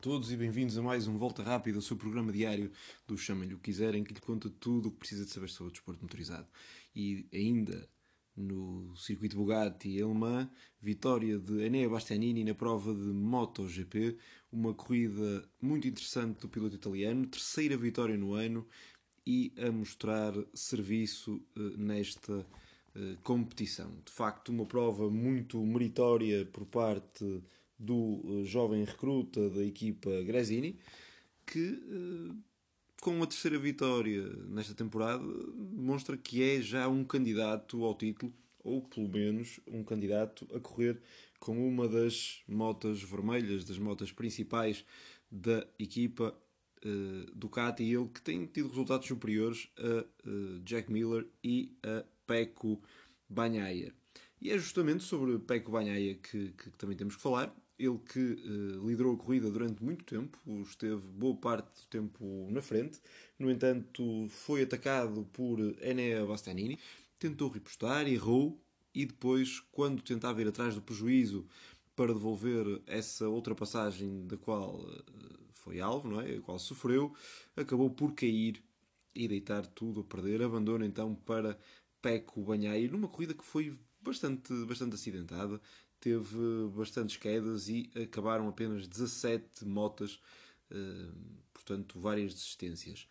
Todos e bem-vindos a mais um Volta Rápida, o seu programa diário do Chamem-lhe o quiserem, que lhe conta tudo o que precisa de saber sobre o desporto motorizado. E ainda no circuito Bugatti alemã, vitória de Enea Bastianini na prova de MotoGP, uma corrida muito interessante do piloto italiano, terceira vitória no ano e a mostrar serviço eh, nesta eh, competição. De facto, uma prova muito meritória por parte do uh, jovem recruta da equipa Gresini, que uh, com a terceira vitória nesta temporada demonstra que é já um candidato ao título, ou pelo menos um candidato a correr com uma das motas vermelhas, das motas principais da equipa uh, Ducati, ele que tem tido resultados superiores a uh, Jack Miller e a Pecco Bagnaia. E é justamente sobre Pecco Bagnaia que, que, que também temos que falar ele que uh, liderou a corrida durante muito tempo, esteve boa parte do tempo na frente, no entanto foi atacado por Enea Bastianini, tentou repostar, errou e depois, quando tentava ir atrás do prejuízo para devolver essa ultrapassagem da qual uh, foi alvo, não é? a qual sofreu, acabou por cair e deitar tudo a perder. Abandona então para Peco Banhai numa corrida que foi bastante, bastante acidentada teve bastantes quedas e acabaram apenas 17 motas, eh, portanto, várias desistências.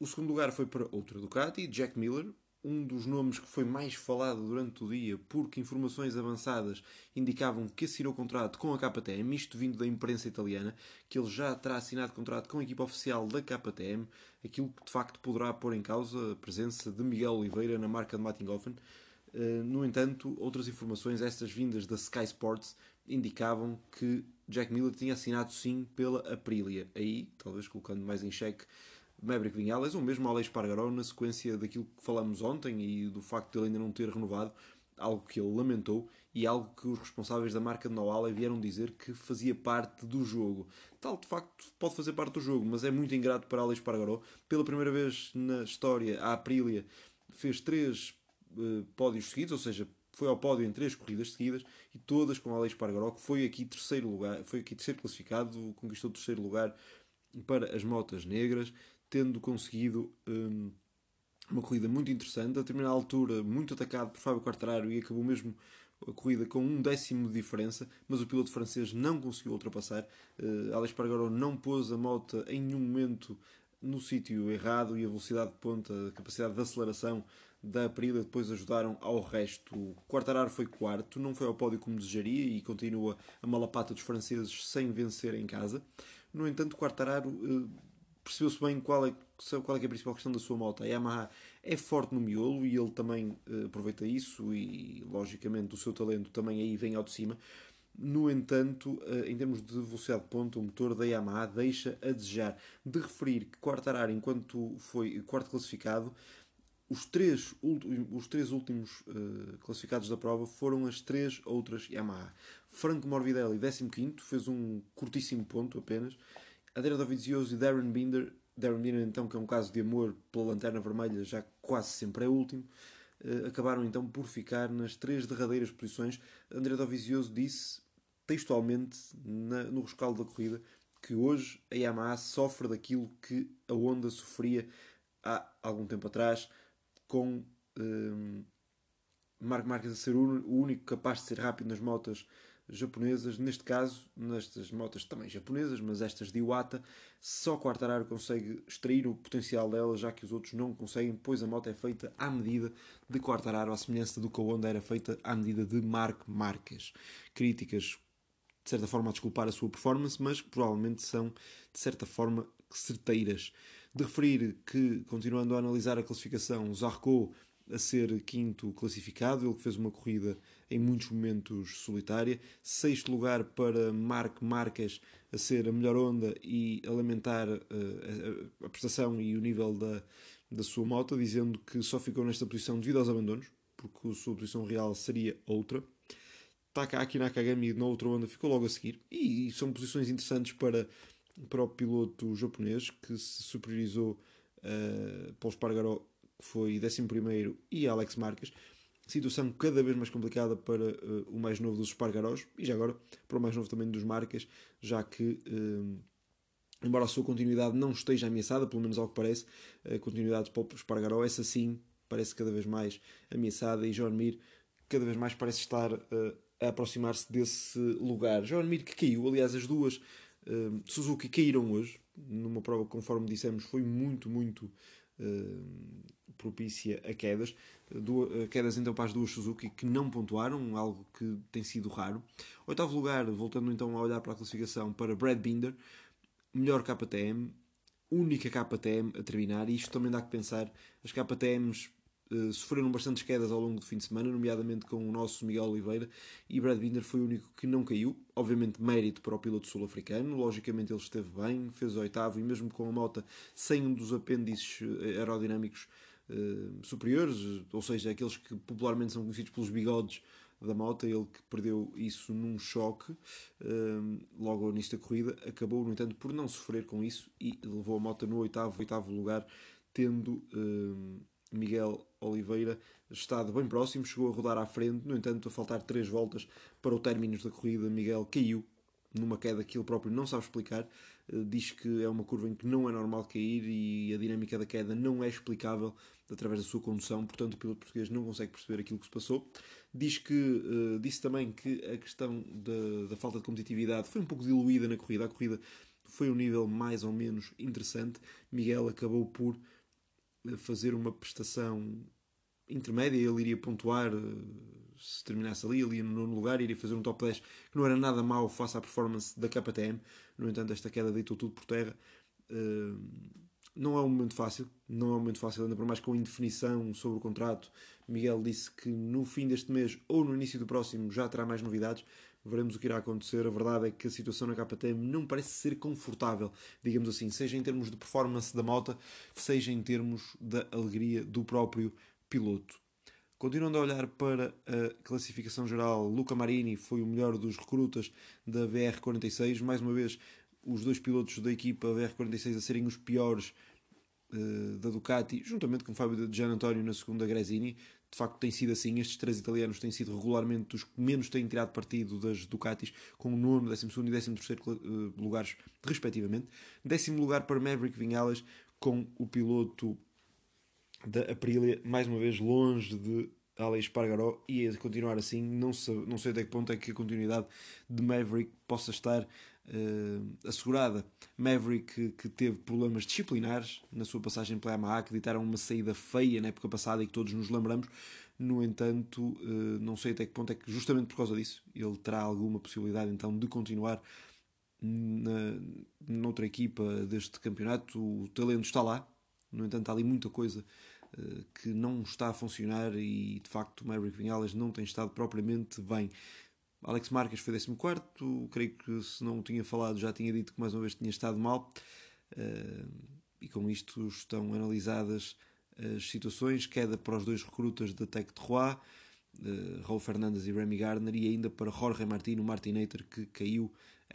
O segundo lugar foi para outro Ducati, Jack Miller, um dos nomes que foi mais falado durante o dia, porque informações avançadas indicavam que assinou contrato com a KTM, isto vindo da imprensa italiana, que ele já terá assinado contrato com a equipa oficial da KTM, aquilo que de facto poderá pôr em causa a presença de Miguel Oliveira na marca de Mattinghofen, no entanto, outras informações, estas vindas da Sky Sports, indicavam que Jack Miller tinha assinado sim pela Aprilia. Aí, talvez colocando mais em xeque Maverick Vinales ou mesmo Alex Pargaró na sequência daquilo que falamos ontem e do facto de ele ainda não ter renovado, algo que ele lamentou e algo que os responsáveis da marca de Noala vieram dizer que fazia parte do jogo. Tal, de facto, pode fazer parte do jogo, mas é muito ingrato para Alex Pargaró. Pela primeira vez na história, a Aprilia fez três uh, pódios seguidos, ou seja, foi ao pódio em três corridas seguidas e todas com Alex Pargaró, que foi aqui terceiro lugar, foi aqui terceiro classificado, conquistou o terceiro lugar para as motas negras, tendo conseguido um, uma corrida muito interessante, a determinada altura muito atacado por Fábio Quartararo e acabou mesmo a corrida com um décimo de diferença, mas o piloto francês não conseguiu ultrapassar. Uh, Alex Pargaró não pôs a moto em nenhum momento no sítio errado e a velocidade de ponta, a capacidade de aceleração da Aprilia depois ajudaram ao resto. O Quartararo foi quarto, não foi ao pódio como desejaria e continua a malapata dos franceses sem vencer em casa. No entanto, Quartararo eh, percebeu-se bem qual é, qual é, é a principal questão da sua moto. A Yamaha é forte no miolo e ele também eh, aproveita isso e, logicamente, o seu talento também aí vem ao de cima. No entanto, eh, em termos de velocidade de ponta, o motor da Yamaha deixa a desejar. De referir que Quartararo, enquanto foi quarto classificado, os três, os três últimos uh, classificados da prova foram as três outras Yamaha. Franco Morbidelli, 15, fez um curtíssimo ponto apenas. Adriano Dovizioso e Darren Binder, Darren Binder então que é um caso de amor pela lanterna vermelha, já quase sempre é último, uh, acabaram então por ficar nas três derradeiras posições. André Dovizioso disse textualmente na, no rescaldo da corrida que hoje a Yamaha sofre daquilo que a Honda sofria há algum tempo atrás com um, Marques a ser o único capaz de ser rápido nas motas japonesas, neste caso, nestas motas também japonesas, mas estas de Iwata, só Quartararo consegue extrair o potencial dela, já que os outros não conseguem, pois a moto é feita à medida de Quartararo, à semelhança do que a Honda era feita à medida de Marco Marques. Críticas, de certa forma, a desculpar a sua performance, mas provavelmente são, de certa forma, certeiras. De referir que, continuando a analisar a classificação, Zarco a ser quinto classificado, ele que fez uma corrida em muitos momentos solitária. Sexto lugar para Marc Marques a ser a melhor onda e a lamentar uh, a, a, prestação e o nível da, da sua moto, dizendo que só ficou nesta posição devido aos abandonos, porque a sua posição real seria outra. Taka Nakagami na outra onda ficou logo a seguir, e, e são posições interessantes para para o piloto japonês que se superiorizou uh, Paulo Espargaró, que foi 11 e Alex Marques. situação cada vez mais complicada para uh, o mais novo dos Espargarós e já agora para o mais novo também dos Marcas, já que, uh, embora a sua continuidade não esteja ameaçada, pelo menos ao que parece, a continuidade para o Espargaró, essa sim parece cada vez mais ameaçada e João Mir cada vez mais parece estar uh, a aproximar-se desse lugar. João Mir que caiu, aliás, as duas Suzuki caíram hoje, numa prova que, conforme dissemos, foi muito, muito propícia a quedas. Duas, quedas então para as duas Suzuki que não pontuaram, algo que tem sido raro. Oitavo lugar, voltando então a olhar para a classificação, para Brad Binder, melhor KTM, única KTM a terminar, e isto também dá que pensar, as KTMs Uh, sofreram bastantes quedas ao longo do fim de semana, nomeadamente com o nosso Miguel Oliveira, e Brad Binder foi o único que não caiu. Obviamente, mérito para o piloto sul-africano, logicamente ele esteve bem, fez o oitavo, e mesmo com a moto sem um dos apêndices eh, aerodinâmicos uh, superiores, ou seja, aqueles que popularmente são conhecidos pelos bigodes da moto, ele que perdeu isso num choque logo ao início da corrida, acabou, no entanto, por não sofrer com isso e levou a moto no oitavo, oitavo lugar, tendo Miguel Oliveira estado bem próximo, chegou a rodar à frente, no entanto, a faltar três voltas para o término da corrida, Miguel caiu numa queda que ele próprio não sabe explicar, uh, diz que é uma curva em que não é normal cair e a dinâmica da queda não é explicável através da sua condução, portanto o piloto português não consegue perceber aquilo que se passou. Diz que, uh, disse também que a questão da, da falta de competitividade foi um pouco diluída na corrida, a corrida foi um nível mais ou menos interessante. Miguel acabou por eh, fazer uma prestação intermédia, ele iria pontuar uh, se terminasse ali, ali no nono lugar, iria fazer um top 10 que não era nada mau face à performance da KTM. No entanto, esta queda deitou tudo por terra. Uh, não é um momento fácil, não é um momento fácil, ainda por mais com indefinição sobre o contrato. Miguel disse que no fim deste mês ou no início do próximo já terá mais novidades. Veremos o que irá acontecer. A verdade é que a situação na KTM não parece ser confortável, digamos assim, seja em termos de performance da moto, seja em termos da alegria do próprio piloto. Continuando a olhar para a classificação geral, Luca Marini foi o melhor dos recrutas da VR46. Mais uma vez, os dois pilotos da equipa VR46 a serem os piores uh, da Ducati, juntamente com Fábio de Gian na segunda Gresini. De facto, tem sido assim. Estes três italianos têm sido regularmente os que menos têm tirado partido das Ducatis, com o nono, décimo segundo e décimo terceiro uh, lugares, respectivamente. Décimo lugar para Maverick Vinhales, com o piloto da Aprilia, mais uma vez longe de Alex Espargaró e a continuar assim, não sei, não sei até que ponto é que a continuidade de Maverick possa estar uh, assegurada. Maverick que, teve problemas disciplinares na sua passagem pela que ditaram uma saída feia na época passada e que todos nos lembramos. No entanto, uh, não sei até que ponto é que, justamente por causa disso, ele terá alguma possibilidade então de continuar na, noutra equipa deste campeonato. O talento está lá, no entanto, há ali muita coisa uh, que não está a funcionar e de facto o Maverick Vinhales não tem estado propriamente bem. Alex Marques foi 14, creio que se não tinha falado já tinha dito que mais uma vez tinha estado mal. Uh, e com isto estão analisadas as situações, queda para os dois recrutas da Tech de Roy, uh, Raul Fernandes e Remy Gardner, e ainda para Jorge Martino, Martinator, que caiu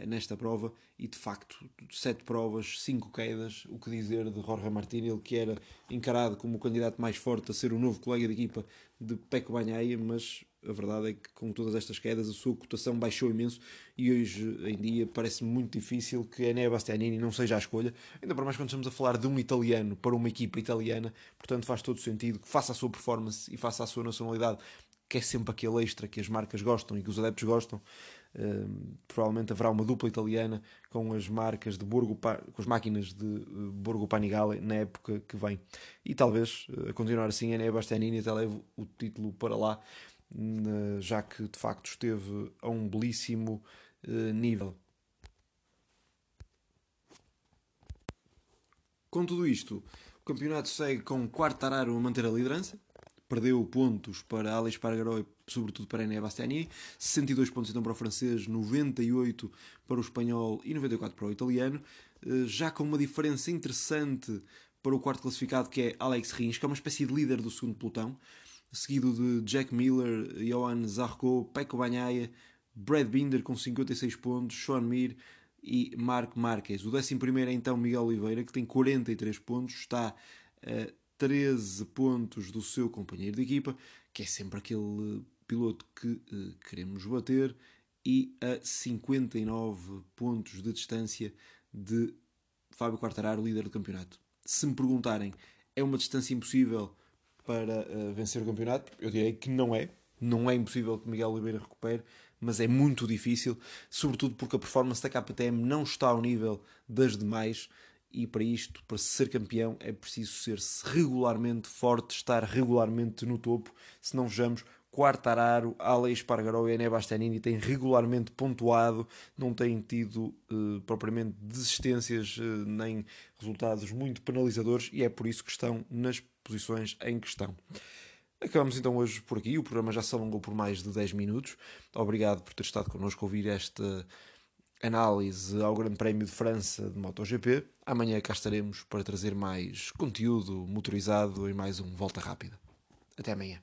nesta prova. E de facto sete provas, cinco quedas, o que dizer de Jorge Martins, ele que era encarado como o candidato mais forte a ser o novo colega de equipa de Peco Banhaia, mas a verdade é que com todas estas quedas a sua cotação baixou imenso e hoje em dia parece muito difícil que Enea Bastianini não seja a escolha, ainda por mais quando estamos a falar de um italiano para uma equipa italiana, portanto faz todo sentido que faça a sua performance e faça a sua nacionalidade, que é sempre aquele extra que as marcas gostam e que os adeptos gostam, provavelmente haverá uma dupla italiana com as marcas de Borgo, com as máquinas de uh, Borgo Panigale na época que vem. E talvez, uh, a continuar assim, a Enea Bastianini até leve o título para lá, já que de facto esteve a um belíssimo uh, nível. Com tudo isto, o campeonato segue com o Quartararo a manter a liderança, perdeu pontos para Alex Pargaró e sobretudo para Enea Bastianini, 62 pontos então para o francês, 98 para o espanhol e 94 para o italiano, eh, já com uma diferença interessante para o quarto classificado que é Alex Rins, que é uma espécie de líder do segundo pelotão, seguido de Jack Miller, Johan Zarco, Pecco Bagnaia, Brad Binder com 56 pontos, Sean Mir e Marco Marques. O 11 é então Miguel Oliveira, que tem 43 pontos, está a 13 pontos do seu companheiro de equipa, que é sempre aquele piloto que uh, queremos bater, e a 59 pontos de distância de Fábio Quartararo, líder do campeonato. Se me perguntarem, é uma distância impossível para uh, vencer o campeonato? Eu direi que não é. Não é impossível que Miguel Oliveira recupere, mas é muito difícil, sobretudo porque a performance da KTM não está ao nível das demais e para isto, para ser campeão, é preciso ser-se regularmente forte, estar regularmente no topo. Se não vejamos, Quartararo, Ale Espargaró e Ené Bastianini têm regularmente pontuado, não têm tido eh, propriamente desistências eh, nem resultados muito penalizadores e é por isso que estão nas posições em que estão. Acabamos então hoje por aqui. O programa já se alongou por mais de 10 minutos. Obrigado por ter estado connosco a ouvir esta análise ao Grande Prémio de França de MotoGP. Amanhã cá estaremos para trazer mais conteúdo motorizado e mais um Volta Rápida. Até amanhã.